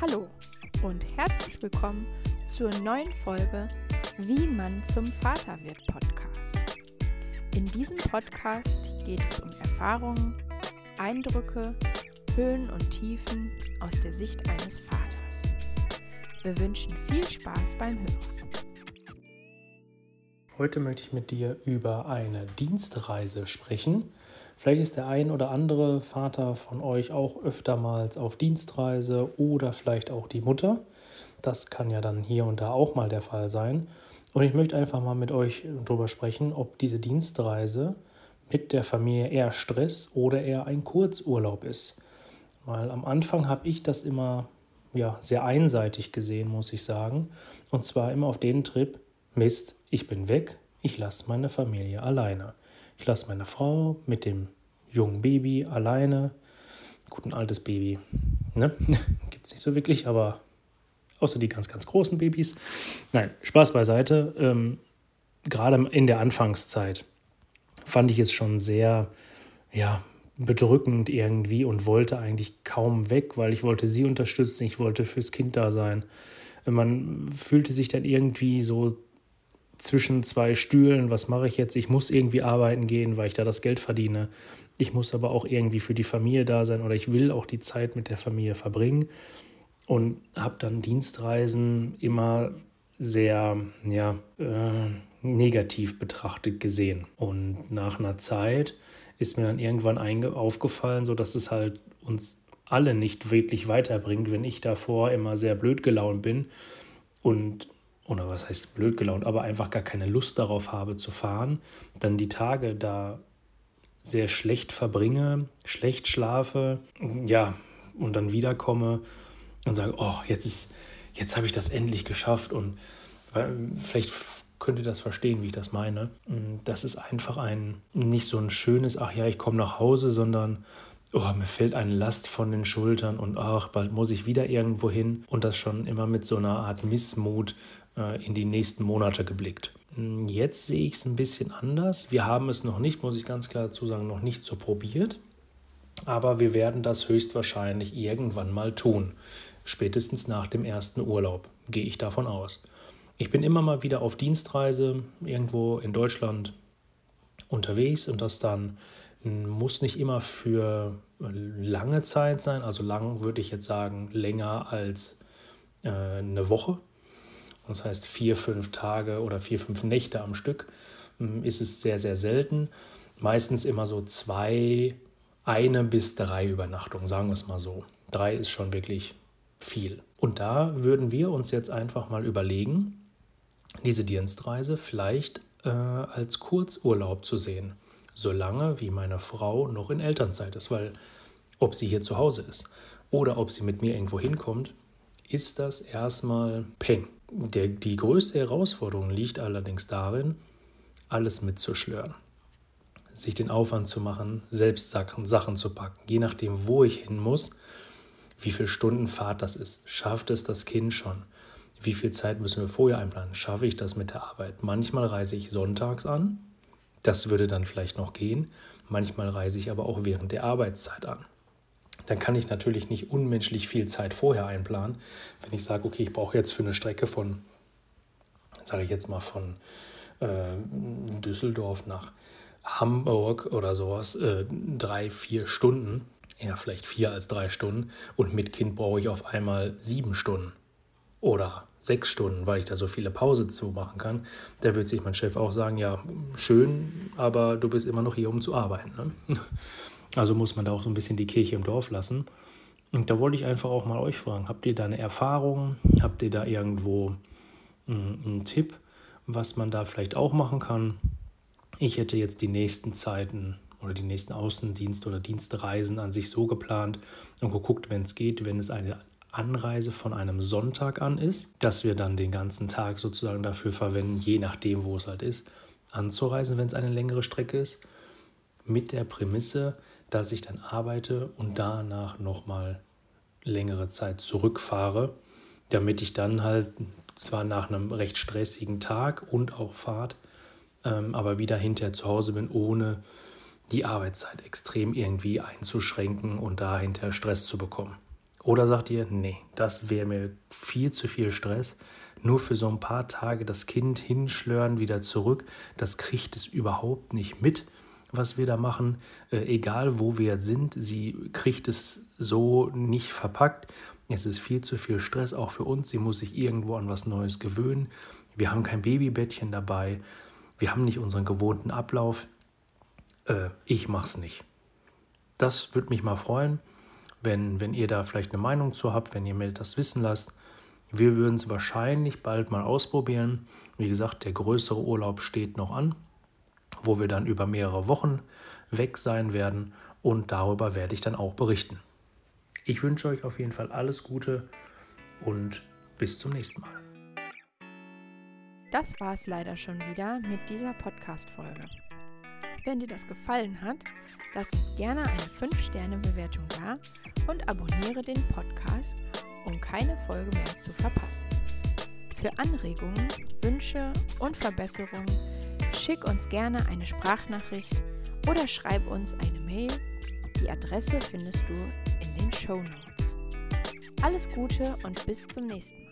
Hallo und herzlich willkommen zur neuen Folge Wie man zum Vater wird Podcast. In diesem Podcast geht es um Erfahrungen, Eindrücke, Höhen und Tiefen aus der Sicht eines Vaters. Wir wünschen viel Spaß beim Hören. Heute möchte ich mit dir über eine Dienstreise sprechen. Vielleicht ist der ein oder andere Vater von euch auch öftermals auf Dienstreise oder vielleicht auch die Mutter. Das kann ja dann hier und da auch mal der Fall sein. Und ich möchte einfach mal mit euch darüber sprechen, ob diese Dienstreise mit der Familie eher Stress oder eher ein Kurzurlaub ist. Weil am Anfang habe ich das immer ja, sehr einseitig gesehen, muss ich sagen. Und zwar immer auf den Trip, Mist, ich bin weg, ich lasse meine Familie alleine. Ich lasse meine Frau mit dem jungen Baby alleine. Gut, ein altes Baby. Ne? Gibt es nicht so wirklich, aber außer die ganz, ganz großen Babys. Nein, Spaß beiseite. Ähm, Gerade in der Anfangszeit fand ich es schon sehr, ja, bedrückend irgendwie und wollte eigentlich kaum weg, weil ich wollte sie unterstützen, ich wollte fürs Kind da sein. Man fühlte sich dann irgendwie so zwischen zwei Stühlen, was mache ich jetzt? Ich muss irgendwie arbeiten gehen, weil ich da das Geld verdiene. Ich muss aber auch irgendwie für die Familie da sein oder ich will auch die Zeit mit der Familie verbringen und habe dann Dienstreisen immer sehr ja, äh, negativ betrachtet gesehen. Und nach einer Zeit ist mir dann irgendwann aufgefallen, so dass es halt uns alle nicht wirklich weiterbringt, wenn ich davor immer sehr blöd gelaunt bin und oder was heißt blöd gelaunt, aber einfach gar keine Lust darauf habe zu fahren, dann die Tage da sehr schlecht verbringe, schlecht schlafe, ja, und dann wiederkomme und sage, oh, jetzt ist, jetzt habe ich das endlich geschafft und vielleicht könnt ihr das verstehen, wie ich das meine. Das ist einfach ein nicht so ein schönes, ach ja, ich komme nach Hause, sondern oh, mir fällt eine Last von den Schultern und ach, bald muss ich wieder irgendwo hin und das schon immer mit so einer Art Missmut in die nächsten Monate geblickt. Hm, jetzt sehe ich es ein bisschen anders. Wir haben es noch nicht, muss ich ganz klar dazu sagen, noch nicht so probiert. Aber wir werden das höchstwahrscheinlich irgendwann mal tun. Spätestens nach dem ersten Urlaub, gehe ich davon aus. Ich bin immer mal wieder auf Dienstreise irgendwo in Deutschland unterwegs und das dann hm, muss nicht immer für lange Zeit sein. Also lang würde ich jetzt sagen, länger als äh, eine Woche. Das heißt, vier, fünf Tage oder vier, fünf Nächte am Stück hm, ist es sehr, sehr selten. Meistens immer so zwei, eine bis drei Übernachtungen, sagen wir es mal so. Drei ist schon wirklich viel. Und da würden wir uns jetzt einfach mal überlegen, diese Dienstreise vielleicht äh, als Kurzurlaub zu sehen, solange wie meine Frau noch in Elternzeit ist, weil ob sie hier zu Hause ist oder ob sie mit mir irgendwo hinkommt, ist das erstmal Peng. Der, die größte Herausforderung liegt allerdings darin, alles mitzuschlören. Sich den Aufwand zu machen, selbst Sachen, Sachen zu packen, je nachdem, wo ich hin muss, wie viel Stunden Fahrt das ist. Schafft es das Kind schon? Wie viel Zeit müssen wir vorher einplanen? Schaffe ich das mit der Arbeit? Manchmal reise ich sonntags an, das würde dann vielleicht noch gehen. Manchmal reise ich aber auch während der Arbeitszeit an dann kann ich natürlich nicht unmenschlich viel Zeit vorher einplanen. Wenn ich sage, okay, ich brauche jetzt für eine Strecke von, sage ich jetzt mal von äh, Düsseldorf nach Hamburg oder sowas, äh, drei, vier Stunden, eher vielleicht vier als drei Stunden und mit Kind brauche ich auf einmal sieben Stunden oder sechs Stunden, weil ich da so viele Pause zu machen kann, da wird sich mein Chef auch sagen, ja, schön, aber du bist immer noch hier, um zu arbeiten. Ne? Also muss man da auch so ein bisschen die Kirche im Dorf lassen. Und da wollte ich einfach auch mal euch fragen, habt ihr da eine Erfahrung? Habt ihr da irgendwo einen, einen Tipp, was man da vielleicht auch machen kann? Ich hätte jetzt die nächsten Zeiten oder die nächsten Außendienst- oder Dienstreisen an sich so geplant und geguckt, wenn es geht, wenn es eine Anreise von einem Sonntag an ist, dass wir dann den ganzen Tag sozusagen dafür verwenden, je nachdem, wo es halt ist, anzureisen, wenn es eine längere Strecke ist, mit der Prämisse, dass ich dann arbeite und danach nochmal längere Zeit zurückfahre, damit ich dann halt zwar nach einem recht stressigen Tag und auch Fahrt, ähm, aber wieder hinterher zu Hause bin, ohne die Arbeitszeit extrem irgendwie einzuschränken und da hinterher Stress zu bekommen. Oder sagt ihr, nee, das wäre mir viel zu viel Stress. Nur für so ein paar Tage das Kind hinschlören, wieder zurück, das kriegt es überhaupt nicht mit, was wir da machen. Äh, egal wo wir sind, sie kriegt es so nicht verpackt. Es ist viel zu viel Stress auch für uns. Sie muss sich irgendwo an was Neues gewöhnen. Wir haben kein Babybettchen dabei. Wir haben nicht unseren gewohnten Ablauf. Äh, ich mach's nicht. Das würde mich mal freuen wenn, wenn ihr da vielleicht eine Meinung zu habt, wenn ihr mir das wissen lasst. Wir würden es wahrscheinlich bald mal ausprobieren. Wie gesagt, der größere Urlaub steht noch an, wo wir dann über mehrere Wochen weg sein werden und darüber werde ich dann auch berichten. Ich wünsche euch auf jeden Fall alles Gute und bis zum nächsten Mal. Das war es leider schon wieder mit dieser Podcast-Folge. Wenn dir das gefallen hat, lass uns gerne eine 5-Sterne-Bewertung da und abonniere den Podcast, um keine Folge mehr zu verpassen. Für Anregungen, Wünsche und Verbesserungen schick uns gerne eine Sprachnachricht oder schreib uns eine Mail. Die Adresse findest du in den Show Notes. Alles Gute und bis zum nächsten Mal.